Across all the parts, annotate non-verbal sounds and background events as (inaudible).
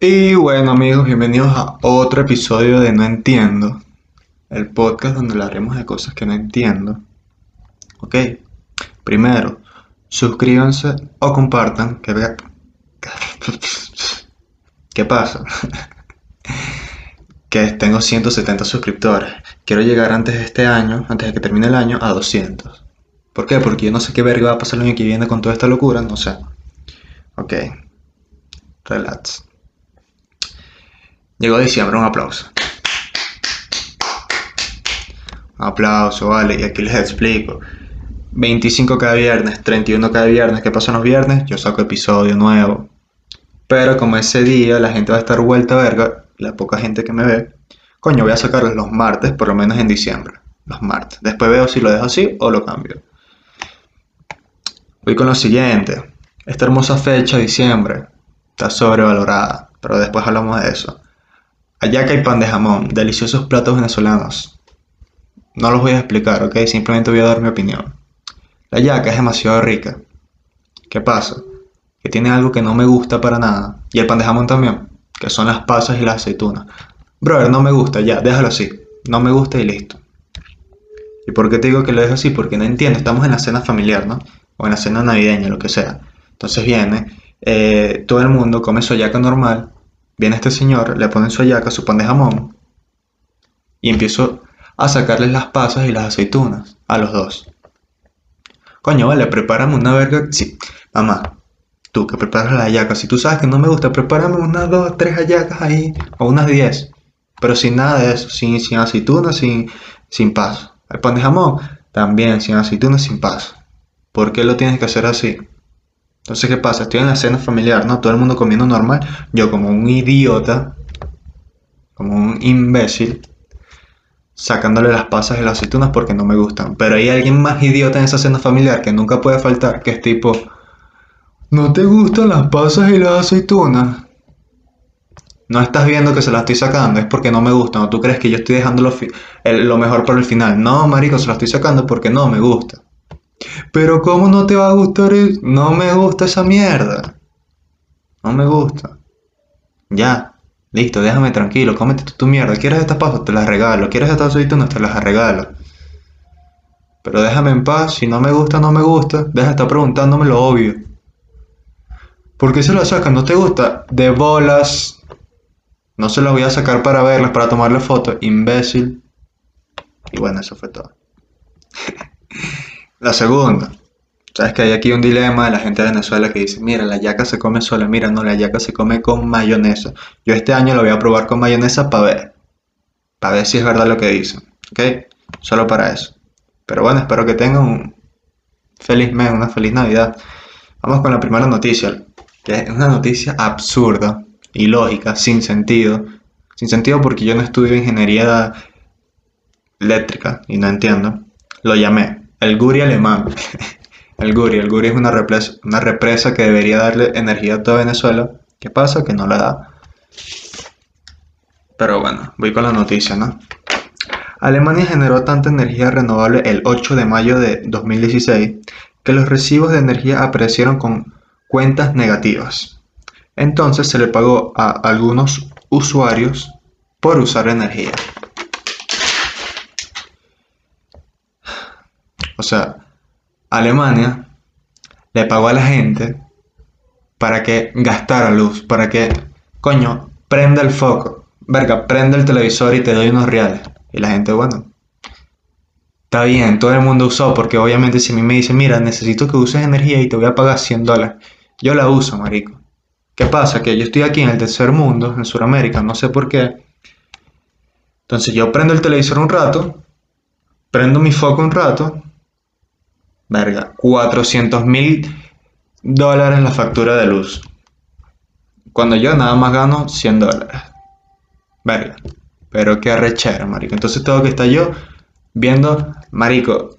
Y bueno amigos, bienvenidos a otro episodio de No Entiendo, el podcast donde hablaremos de cosas que no entiendo. Ok, primero, suscríbanse o compartan, que. (laughs) ¿Qué pasa? (laughs) que tengo 170 suscriptores. Quiero llegar antes de este año, antes de que termine el año, a 200. ¿Por qué? Porque yo no sé qué verga va a pasar el año que viene con toda esta locura, no sé. Ok, relax. Llegó diciembre, un aplauso. Aplauso, vale, y aquí les explico. 25 cada viernes, 31 cada viernes, ¿qué pasa los viernes? Yo saco episodio nuevo. Pero como ese día la gente va a estar vuelta a verga, la poca gente que me ve, coño, voy a sacarlos los martes, por lo menos en diciembre. Los martes. Después veo si lo dejo así o lo cambio. Voy con lo siguiente. Esta hermosa fecha, diciembre, está sobrevalorada, pero después hablamos de eso. Ayaca y pan de jamón, deliciosos platos venezolanos. No los voy a explicar, ¿ok? Simplemente voy a dar mi opinión. La yaca es demasiado rica. ¿Qué pasa? Que tiene algo que no me gusta para nada. Y el pan de jamón también, que son las pasas y las aceitunas. Brother, no me gusta, ya, déjalo así. No me gusta y listo. ¿Y por qué te digo que lo dejo así? Porque no entiendo, estamos en la cena familiar, ¿no? O en la cena navideña, lo que sea. Entonces viene, eh, todo el mundo come su yaca normal, viene este señor, le pone su yaca, su pan de jamón, y empiezo a sacarles las pasas y las aceitunas a los dos. Coño, vale, prepárame una verga. Sí, mamá, tú que preparas la yaca, si tú sabes que no me gusta, prepárame unas dos, tres hallacas ahí, o unas diez. Pero sin nada de eso, sin, sin aceitunas, sin, sin. El pan de jamón, también sin aceitunas, sin paso. ¿Por qué lo tienes que hacer así? Entonces, ¿qué pasa? Estoy en la cena familiar, ¿no? Todo el mundo comiendo normal. Yo como un idiota, como un imbécil, sacándole las pasas y las aceitunas porque no me gustan. Pero hay alguien más idiota en esa cena familiar que nunca puede faltar, que es tipo, ¿no te gustan las pasas y las aceitunas? No estás viendo que se las estoy sacando, es porque no me gustan. O tú crees que yo estoy dejando lo, lo mejor para el final. No, marico, se las estoy sacando porque no me gusta. Pero ¿cómo no te va a gustar? No me gusta esa mierda. No me gusta. Ya. Listo, déjame tranquilo, cómete tu, mierda. ¿Quieres estas pasas? Te las regalo. ¿Quieres estas aceitunas? Te las regalo. Pero déjame en paz. Si no me gusta, no me gusta. Deja de estar preguntándome lo obvio. ¿Por qué se la sacan? ¿No te gusta? De bolas. No se las voy a sacar para verlas, para tomarle fotos. Imbécil. Y bueno, eso fue todo. La segunda. Sabes que hay aquí un dilema de la gente de Venezuela que dice, mira, la yaca se come sola, mira, no, la yaca se come con mayonesa. Yo este año lo voy a probar con mayonesa para ver, para ver si es verdad lo que dicen, ¿ok? Solo para eso. Pero bueno, espero que tengan un feliz mes, una feliz Navidad. Vamos con la primera noticia, que es una noticia absurda, ilógica, sin sentido. Sin sentido porque yo no estudio ingeniería eléctrica y no entiendo. Lo llamé el Guri alemán. El Guri, es una represa, una represa que debería darle energía a toda Venezuela. ¿Qué pasa? Que no la da. Pero bueno, voy con la noticia, ¿no? Alemania generó tanta energía renovable el 8 de mayo de 2016 que los recibos de energía aparecieron con cuentas negativas. Entonces se le pagó a algunos usuarios por usar energía. O sea, Alemania le pagó a la gente para que gastara luz, para que, coño, prenda el foco. Verga, prende el televisor y te doy unos reales. Y la gente, bueno, está bien, todo el mundo usó, porque obviamente si a mí me dicen, mira, necesito que uses energía y te voy a pagar 100 dólares, yo la uso, marico. ¿Qué pasa? Que yo estoy aquí en el tercer mundo, en Sudamérica, no sé por qué. Entonces yo prendo el televisor un rato, prendo mi foco un rato, Verga, 400 mil dólares la factura de luz. Cuando yo nada más gano 100 dólares. Verga. Pero qué arrechera, marico. Entonces tengo que estar yo viendo, marico,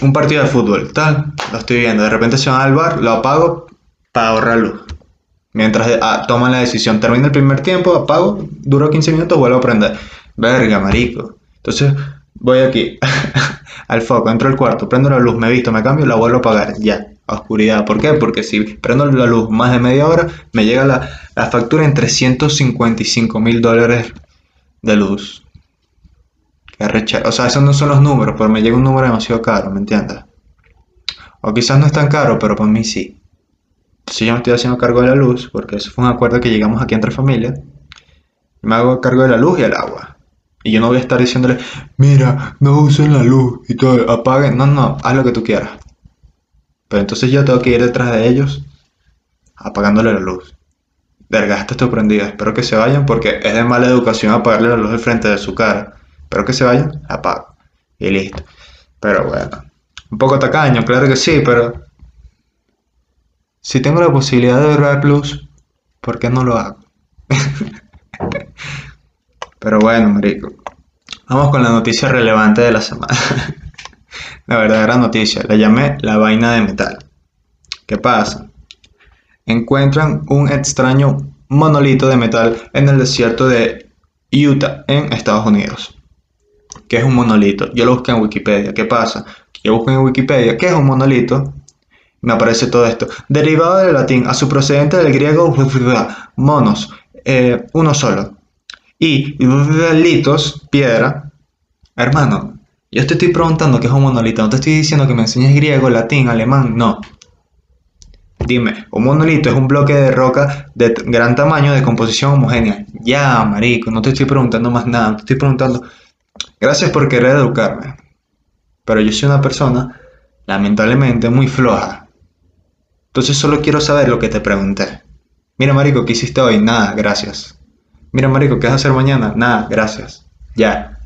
un partido de fútbol, tal. Lo estoy viendo. De repente se van al bar, lo apago para ahorrar luz. Mientras ah, toman la decisión, termina el primer tiempo, apago, duro 15 minutos, vuelvo a prender. Verga, marico. Entonces voy aquí (laughs) al foco, entro al cuarto, prendo la luz, me visto, me cambio, la vuelvo a apagar, ya, a oscuridad. ¿Por qué? Porque si prendo la luz más de media hora, me llega la, la factura en 355 mil dólares de luz. Qué recha- O sea, esos no son los números, pero me llega un número demasiado caro, ¿me entiendes? O quizás no es tan caro, pero para mí sí. Entonces yo me estoy haciendo cargo de la luz, porque eso fue un acuerdo que llegamos aquí entre familias. Me hago cargo de la luz y el agua. Y yo no voy a estar diciéndole, mira, no usen la luz y todo, apaguen. No, no, haz lo que tú quieras. Pero entonces yo tengo que ir detrás de ellos apagándole la luz. Verga, esto estoy prendido. Espero que se vayan porque es de mala educación apagarle la luz al frente de su cara. Espero que se vayan, apago. Y listo. Pero bueno. Un poco tacaño, claro que sí, pero... Si tengo la posibilidad de ver Plus, ¿por qué no lo hago? (laughs) pero bueno, marico. Vamos con la noticia relevante de la semana. (laughs) la verdadera noticia. La llamé la vaina de metal. ¿Qué pasa? Encuentran un extraño monolito de metal en el desierto de Utah, en Estados Unidos. ¿Qué es un monolito? Yo lo busqué en Wikipedia. ¿Qué pasa? Yo busco en Wikipedia qué es un monolito. Me aparece todo esto. Derivado del latín a su procedente del griego (laughs) monos, eh, uno solo. Y litos, piedra. Hermano, yo te estoy preguntando qué es un monolito. No te estoy diciendo que me enseñes griego, latín, alemán. No. Dime, un monolito es un bloque de roca de gran tamaño de composición homogénea. Ya, marico, no te estoy preguntando más nada. Te estoy preguntando. Gracias por querer educarme. Pero yo soy una persona, lamentablemente, muy floja. Entonces solo quiero saber lo que te pregunté. Mira, marico, ¿qué hiciste hoy? Nada, gracias. Mira, marico, ¿qué vas a hacer mañana? Nada, gracias. Ya.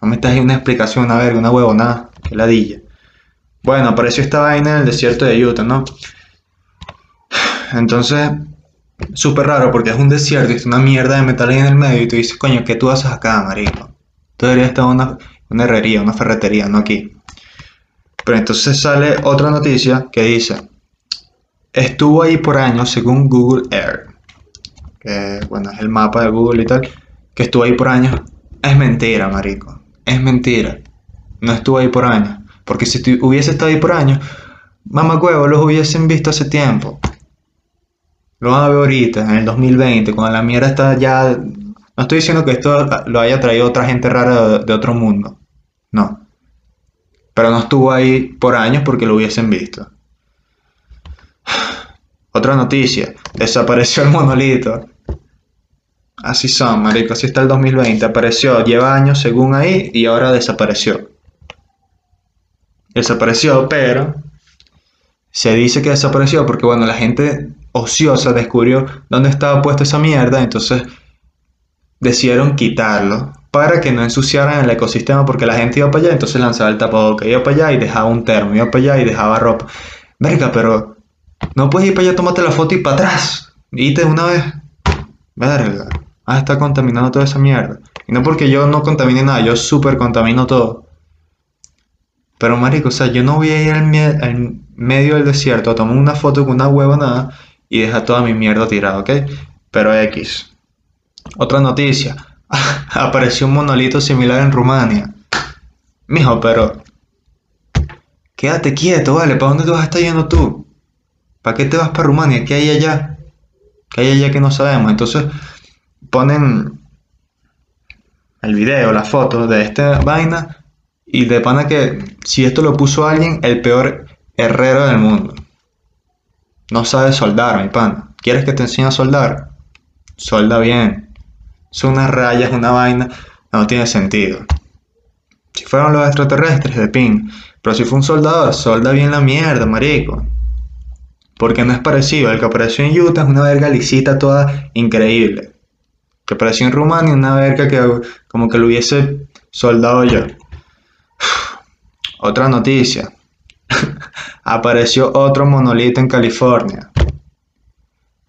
No me estás ahí una explicación, una verga, una huevo, nada. Qué ladilla. Bueno, apareció esta vaina en el desierto de Utah, ¿no? Entonces, súper raro porque es un desierto y es una mierda de metal ahí en el medio y tú dices, coño, ¿qué tú haces acá, marico? Tú deberías estar en una, una herrería, una ferretería, no aquí. Pero entonces sale otra noticia que dice, estuvo ahí por años según Google Earth, que bueno, es el mapa de Google y tal, que estuvo ahí por años. Es mentira, marico, es mentira. No estuvo ahí por años. Porque si hubiese estado ahí por años, mamá huevo, los hubiesen visto hace tiempo. Lo van a ver ahorita, en el 2020, cuando la mierda está ya... No estoy diciendo que esto lo haya traído otra gente rara de otro mundo. No. Pero no estuvo ahí por años porque lo hubiesen visto. Otra noticia. Desapareció el monolito. Así son, marico. Así está el 2020. Apareció, lleva años según ahí y ahora desapareció. Desapareció, pero se dice que desapareció porque, bueno, la gente ociosa descubrió dónde estaba puesta esa mierda, entonces decidieron quitarlo para que no ensuciaran el ecosistema porque la gente iba para allá, entonces lanzaba el tapabocas, iba para allá y dejaba un termo, iba para allá y dejaba ropa. Verga, pero no puedes ir para allá, tómate la foto y para atrás. De una vez. Verga. Ah, está contaminando toda esa mierda. Y no porque yo no contamine nada, yo súper contamino todo. Pero marico, o sea, yo no voy a ir al medio del desierto a tomar una foto con una hueva nada y dejar toda mi mierda tirada, ¿ok? Pero X. Otra noticia. (laughs) Apareció un monolito similar en Rumania. Mijo, pero... Quédate quieto, ¿vale? ¿Para dónde te vas a estar yendo tú? ¿Para qué te vas para Rumania? ¿Qué hay allá? ¿Qué hay allá que no sabemos? Entonces ponen el video, la foto de esta vaina y de pana que si esto lo puso alguien, el peor herrero del mundo. No sabe soldar, mi pana. ¿Quieres que te enseñe a soldar? Solda bien. Son unas rayas, una vaina. No tiene sentido. Si fueron los extraterrestres, de pin. Pero si fue un soldador, solda bien la mierda, marico. Porque no es parecido. El que apareció en Utah es una verga lisita toda increíble. Que apareció en Rumania, una verga que como que lo hubiese soldado yo. (sighs) Otra noticia. (laughs) Apareció otro monolito en California.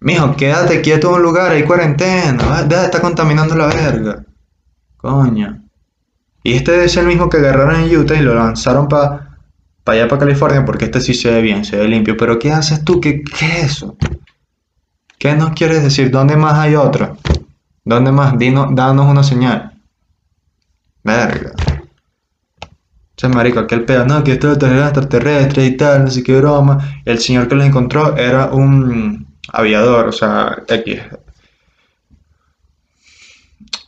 Mijo, quédate quieto en un lugar, hay cuarentena. Deja de estar contaminando la verga. Coño. Y este es el mismo que agarraron en Utah y lo lanzaron para allá, para California, porque este sí se ve bien, se ve limpio. Pero ¿qué haces tú? ¿Qué, es eso? ¿Qué nos quieres decir? ¿Dónde más hay otro? ¿Dónde más? Dinos, danos una señal. Verga. Che, marico, aquel pedo, no, que esto es extraterrestre y tal, no sé qué broma. El señor que lo encontró era un, aviador, o sea, X.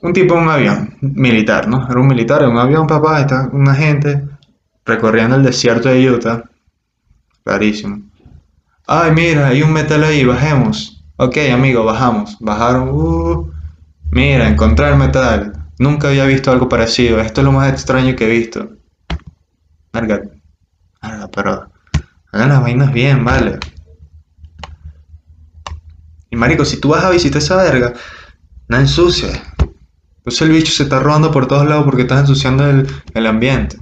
Un tipo en un avión militar, ¿no? Era un militar en un avión, papá, está una gente recorriendo el desierto de Utah. Rarísimo. Ay, mira, hay un metal ahí, bajemos. Ok, amigo, bajamos. Bajaron. Uh, mira, encontré el metal. Nunca había visto algo parecido. Esto es lo más extraño que he visto. Verga. Verga, pero. Hagan las vainas bien, vale. Y marico, si tú vas a visitar esa verga, no ensucias. Entonces el bicho se está robando por todos lados porque estás ensuciando el, el ambiente.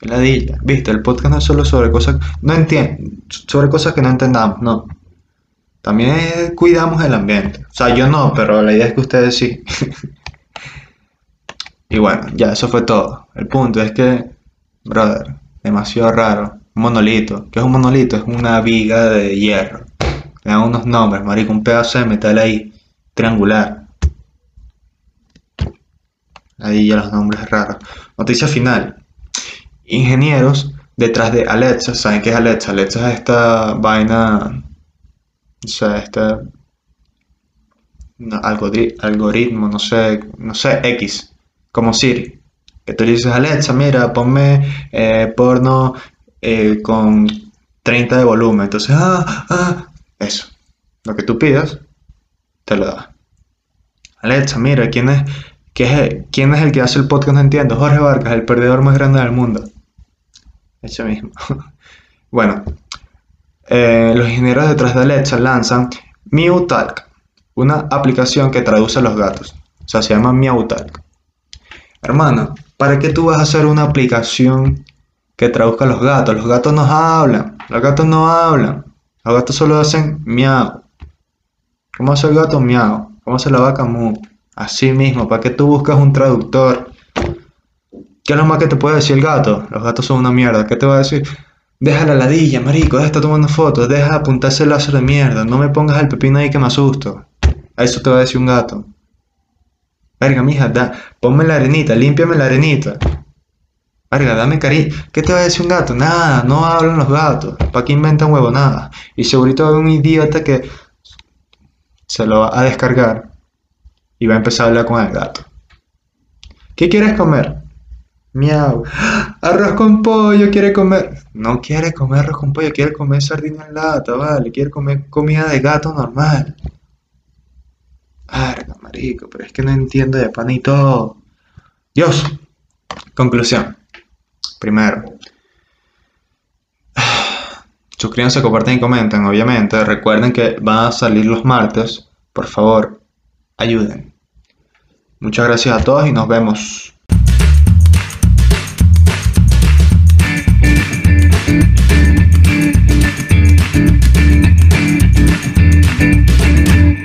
Ladilla. Viste, el podcast no es solo sobre cosas. No entiendo. Sobre cosas que no entendamos, no. También cuidamos el ambiente. O sea, yo no, pero la idea es que ustedes sí. (laughs) y bueno, ya, eso fue todo. El punto es que, brother, demasiado raro. Un monolito. ¿Qué es un monolito? Es una viga de hierro. Le dan unos nombres, marico, un pedazo de metal ahí, triangular. Ahí ya los nombres raros. Noticia final. Ingenieros detrás de Alexa, ¿saben qué es Alexa? Alexa es esta vaina, o sea, este algoritmo, no sé, no sé, X, como Siri. Que tú le dices, Alexa, mira, ponme eh, porno eh, con 30 de volumen. Entonces, ah, ah, eso. Lo que tú pidas, te lo da. Alexa, mira, ¿quién es, ¿quién es el que hace el podcast? No entiendo. Jorge Vargas, el perdedor más grande del mundo. Ese mismo. (laughs) bueno, eh, los ingenieros detrás de Alexa lanzan MewTalk, una aplicación que traduce a los gatos. O sea, se llama MewTalk. Hermano, ¿para qué tú vas a hacer una aplicación que traduzca a los gatos? Los gatos no hablan. Los gatos no hablan. Los gatos solo hacen miau. ¿Cómo hace el gato miau? ¿Cómo hace la vaca mu? Así mismo, ¿para qué tú buscas un traductor? ¿Qué es lo más que te puede decir el gato? Los gatos son una mierda. ¿Qué te va a decir? Deja la ladilla, marico, deja estar tomando fotos, deja apuntarse el láser de mierda, no me pongas el pepino ahí que me asusto. A eso te va a decir un gato. Verga, mija, da, ponme la arenita, límpiame la arenita. Verga, dame cariño. ¿Qué te va a decir un gato? Nada, no hablan los gatos. ¿Para qué inventan huevo? Nada. Y segurito hay un idiota que se lo va a descargar y va a empezar a hablar con el gato. ¿Qué quieres comer? Miau. Arroz con pollo quiere comer. No quiere comer arroz con pollo, quiere comer sardina en lata, vale. Quiere comer comida de gato normal. Arga, marico, pero es que no entiendo de pan y todo. Dios. Conclusión. Primero. Suscríbanse, comparten y comenten, obviamente. Recuerden que van a salir los martes. Por favor, ayuden. Muchas gracias a todos y nos vemos.